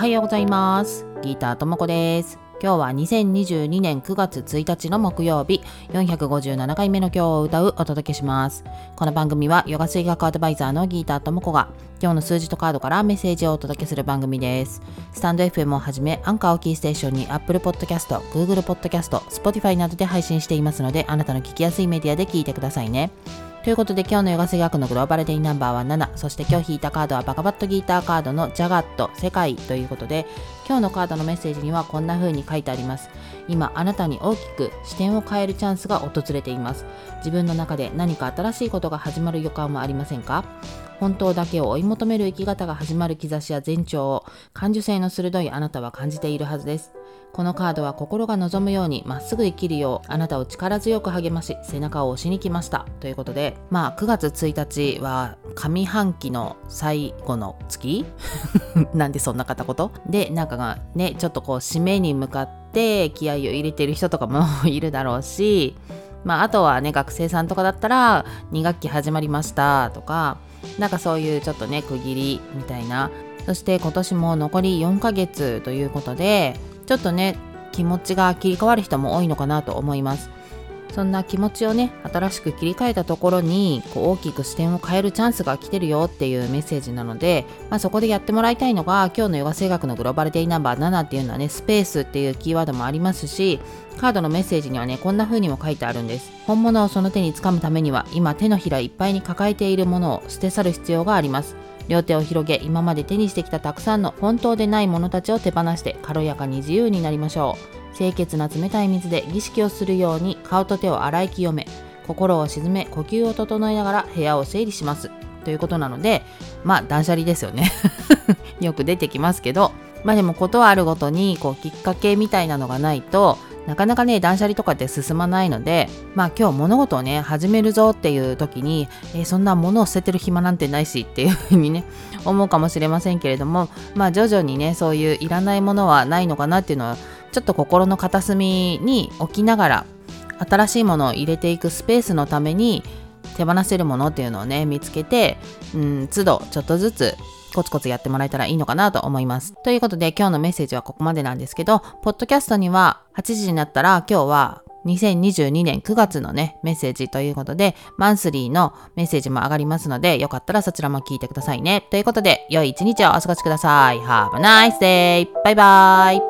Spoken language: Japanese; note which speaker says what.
Speaker 1: はようございます。ギーターともこです。今日は2022年9月1日の木曜日、457回目の今日を歌うお届けします。この番組はヨガ水学アドバイザーのギーターともこが今日の数字とカードからメッセージをお届けする番組です。スタンド FM をはじめ、アンカーをキーステーションに Apple Podcast、Google Podcast、Spotify などで配信していますので、あなたの聞きやすいメディアで聞いてくださいね。ということで今日のヨガ水学のグローバルデイナンバーは7そして今日引いたカードはバカバットギーターカードのジャガット。世界ということで今日のカードのメッセージにはこんな風に書いてあります。今あなたに大きく視点を変えるチャンスが訪れています。自分の中で何か新しいことが始まる予感もありませんか？本当だけを追い求める生き方が始まる兆しや前兆を感受性の鋭いあなたは感じているはずです。このカードは心が望むようにまっすぐ生きるようあなたを力強く励まし背中を押しに来ました。ということでまあ9月1日は上半期の最後の月？なんでそんな片言？でなんかがねちょっとこう締めに向かって気合を入れてる人とかも いるだろうしまああとはね学生さんとかだったら2学期始まりましたとかなんかそういうちょっとね区切りみたいな。そして今年も残り4ヶ月ということでちょっとね気持ちが切り替わる人も多いのかなと思います。そんな気持ちをね新しく切り替えたところにこう大きく視点を変えるチャンスが来てるよっていうメッセージなので、まあ、そこでやってもらいたいのが今日のヨガ声楽のグローバルデイナンバー7っていうのはねスペースっていうキーワードもありますしカードのメッセージにはねこんな風にも書いてあるんです。本物をその手につかむためには今手のひらいっぱいに抱えているものを捨て去る必要があります。両手を広げ今まで手にしてきたたくさんの本当でないものたちを手放して軽やかに自由になりましょう。清潔な冷たい水で儀式をするように顔と手を洗い清め心を沈め呼吸を整えながら部屋を整理します。ということなのでまあ断捨離ですよね。よく出てきますけどまあでもことあるごとにこうきっかけみたいなのがないとなかなかね断捨離とかって進まないのでまあ今日物事をね始めるぞっていう時に、えー、そんな物を捨ててる暇なんてないしっていうふうにね思うかもしれませんけれどもまあ徐々にねそういういらないものはないのかなっていうのはちょっと心の片隅に置きながら新しいものを入れていくスペースのために手放せるものっていうのをね見つけて、うん、都度ちょっとずつコツコツやってもらえたらいいのかなと思います。ということで今日のメッセージはここまでなんですけど、ポッドキャストには8時になったら今日は2022年9月のね、メッセージということで、マンスリーのメッセージも上がりますので、よかったらそちらも聞いてくださいね。ということで、良い一日をお過ごしください。Have a nice day! バイバイ